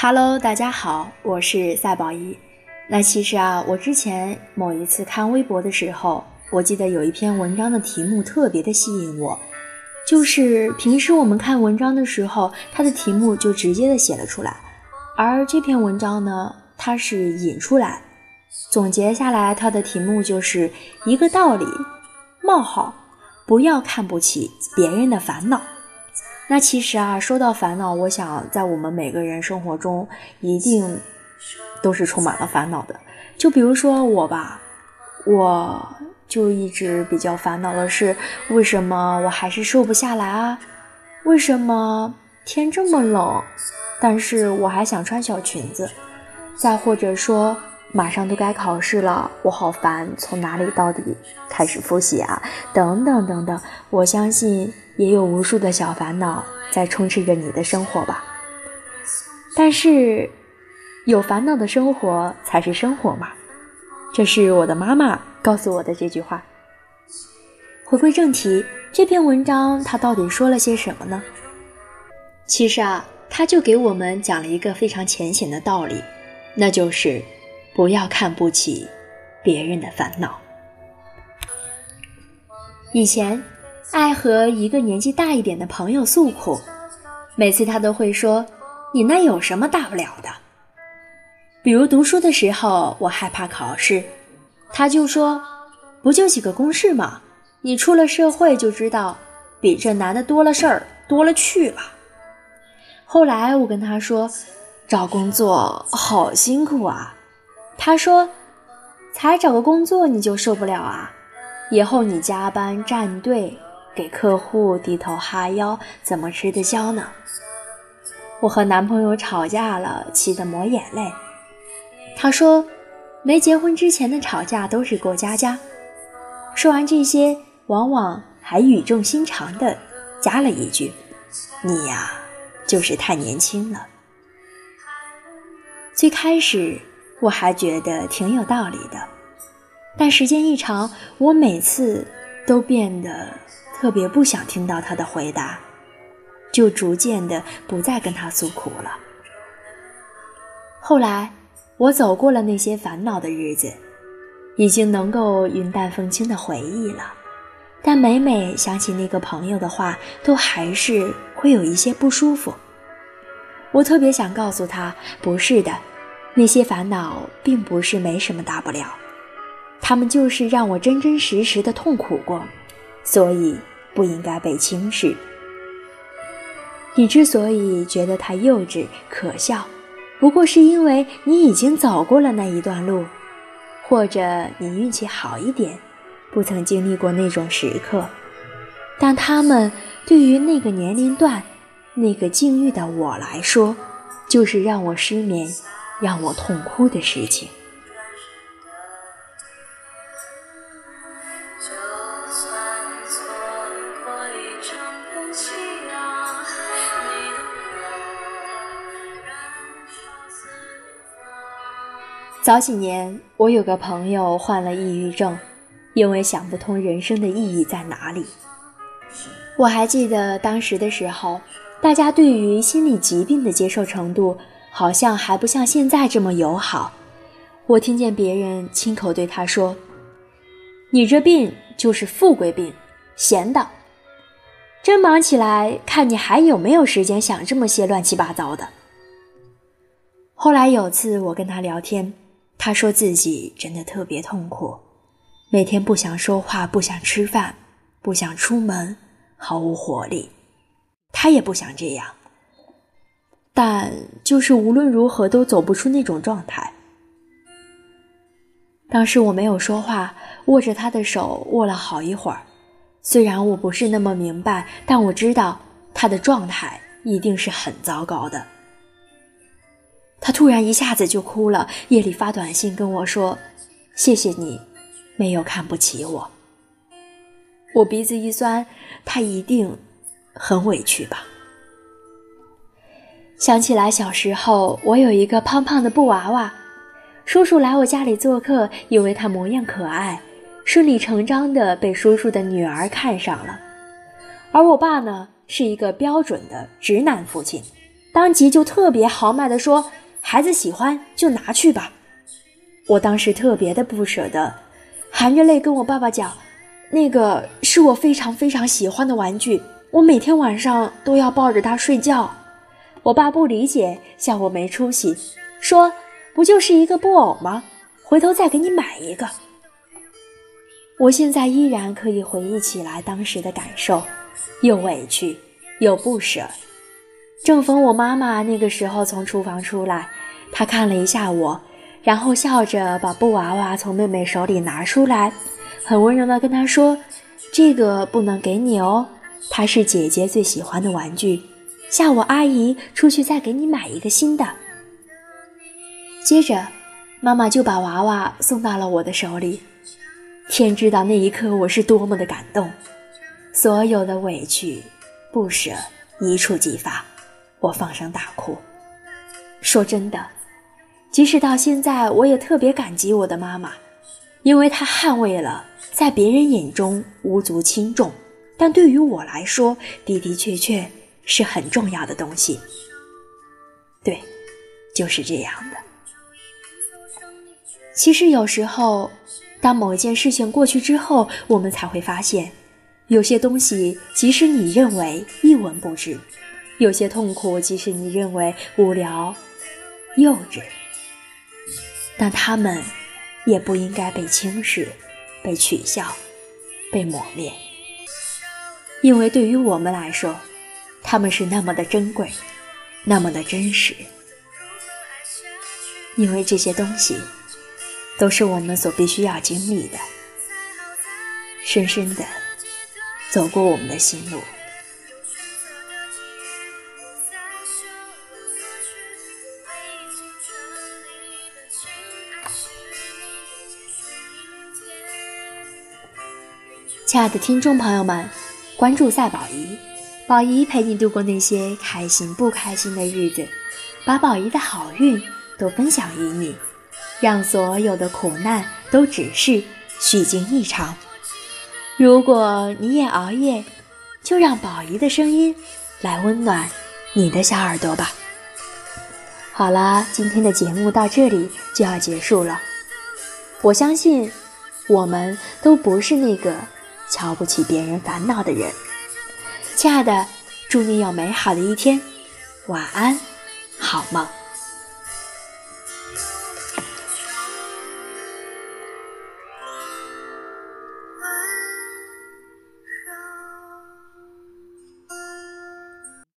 Hello，大家好，我是赛宝仪。那其实啊，我之前某一次看微博的时候，我记得有一篇文章的题目特别的吸引我，就是平时我们看文章的时候，它的题目就直接的写了出来，而这篇文章呢，它是引出来，总结下来，它的题目就是一个道理：冒号，不要看不起别人的烦恼。那其实啊，说到烦恼，我想在我们每个人生活中，一定都是充满了烦恼的。就比如说我吧，我就一直比较烦恼的是，为什么我还是瘦不下来啊？为什么天这么冷，但是我还想穿小裙子？再或者说，马上都该考试了，我好烦，从哪里到底开始复习啊？等等等等，我相信。也有无数的小烦恼在充斥着你的生活吧，但是有烦恼的生活才是生活嘛，这是我的妈妈告诉我的这句话。回归正题，这篇文章它到底说了些什么呢？其实啊，它就给我们讲了一个非常浅显的道理，那就是不要看不起别人的烦恼。以前。爱和一个年纪大一点的朋友诉苦，每次他都会说：“你那有什么大不了的？”比如读书的时候，我害怕考试，他就说：“不就几个公式吗？你出了社会就知道，比这难的多了事儿多了去了。”后来我跟他说：“找工作好辛苦啊。”他说：“才找个工作你就受不了啊？以后你加班站队。”给客户低头哈腰，怎么吃得消呢？我和男朋友吵架了，气得抹眼泪。他说，没结婚之前的吵架都是过家家。说完这些，往往还语重心长地加了一句：“你呀，就是太年轻了。”最开始我还觉得挺有道理的，但时间一长，我每次都变得。特别不想听到他的回答，就逐渐的不再跟他诉苦了。后来，我走过了那些烦恼的日子，已经能够云淡风轻的回忆了。但每每想起那个朋友的话，都还是会有一些不舒服。我特别想告诉他，不是的，那些烦恼并不是没什么大不了，他们就是让我真真实实的痛苦过。所以不应该被轻视。你之所以觉得他幼稚可笑，不过是因为你已经走过了那一段路，或者你运气好一点，不曾经历过那种时刻。但他们对于那个年龄段、那个境遇的我来说，就是让我失眠、让我痛哭的事情。早几年，我有个朋友患了抑郁症，因为想不通人生的意义在哪里。我还记得当时的时候，大家对于心理疾病的接受程度好像还不像现在这么友好。我听见别人亲口对他说：“你这病就是富贵病，闲的。真忙起来，看你还有没有时间想这么些乱七八糟的。”后来有次我跟他聊天。他说自己真的特别痛苦，每天不想说话，不想吃饭，不想出门，毫无活力。他也不想这样，但就是无论如何都走不出那种状态。当时我没有说话，握着他的手握了好一会儿。虽然我不是那么明白，但我知道他的状态一定是很糟糕的。他突然一下子就哭了，夜里发短信跟我说：“谢谢你，没有看不起我。”我鼻子一酸，他一定很委屈吧？想起来小时候，我有一个胖胖的布娃娃，叔叔来我家里做客，因为他模样可爱，顺理成章的被叔叔的女儿看上了。而我爸呢，是一个标准的直男父亲。当即就特别豪迈的说：“孩子喜欢就拿去吧。”我当时特别的不舍得，含着泪跟我爸爸讲：“那个是我非常非常喜欢的玩具，我每天晚上都要抱着它睡觉。”我爸不理解，笑我没出息，说：“不就是一个布偶吗？回头再给你买一个。”我现在依然可以回忆起来当时的感受，又委屈又不舍。正逢我妈妈那个时候从厨房出来，她看了一下我，然后笑着把布娃娃从妹妹手里拿出来，很温柔地跟她说：“这个不能给你哦，它是姐姐最喜欢的玩具。”下午阿姨出去再给你买一个新的。接着，妈妈就把娃娃送到了我的手里。天知道那一刻我是多么的感动，所有的委屈、不舍一触即发，我放声大哭。说真的，即使到现在，我也特别感激我的妈妈，因为她捍卫了在别人眼中无足轻重，但对于我来说的的确确。是很重要的东西，对，就是这样的。其实有时候，当某件事情过去之后，我们才会发现，有些东西即使你认为一文不值，有些痛苦即使你认为无聊、幼稚，但他们也不应该被轻视、被取笑、被抹灭，因为对于我们来说。他们是那么的珍贵，那么的真实，因为这些东西都是我们所必须要经历的，深深的走过我们的心路。亲爱的听众朋友们，关注赛宝仪。宝仪陪你度过那些开心不开心的日子，把宝仪的好运都分享于你，让所有的苦难都只是虚惊一场。如果你也熬夜，就让宝仪的声音来温暖你的小耳朵吧。好了，今天的节目到这里就要结束了。我相信，我们都不是那个瞧不起别人烦恼的人。亲爱的，祝你有美好的一天，晚安，好梦。